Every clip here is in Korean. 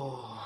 아.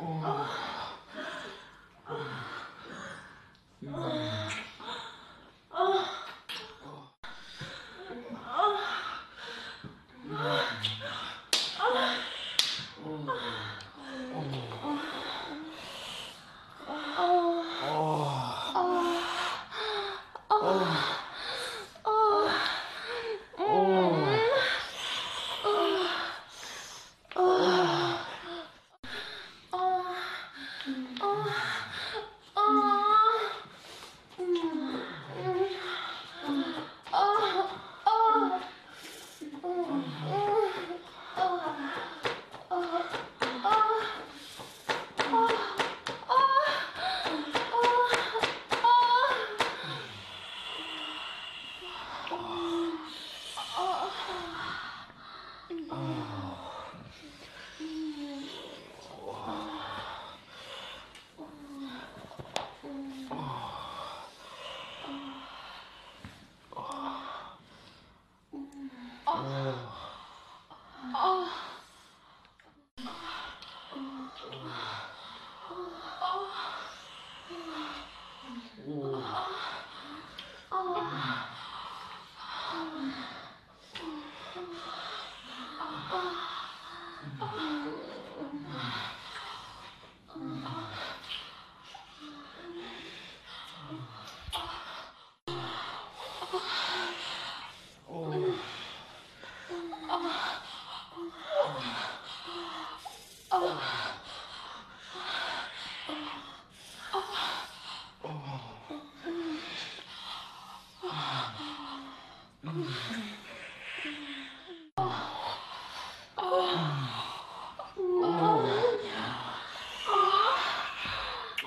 Oh.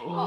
Oh.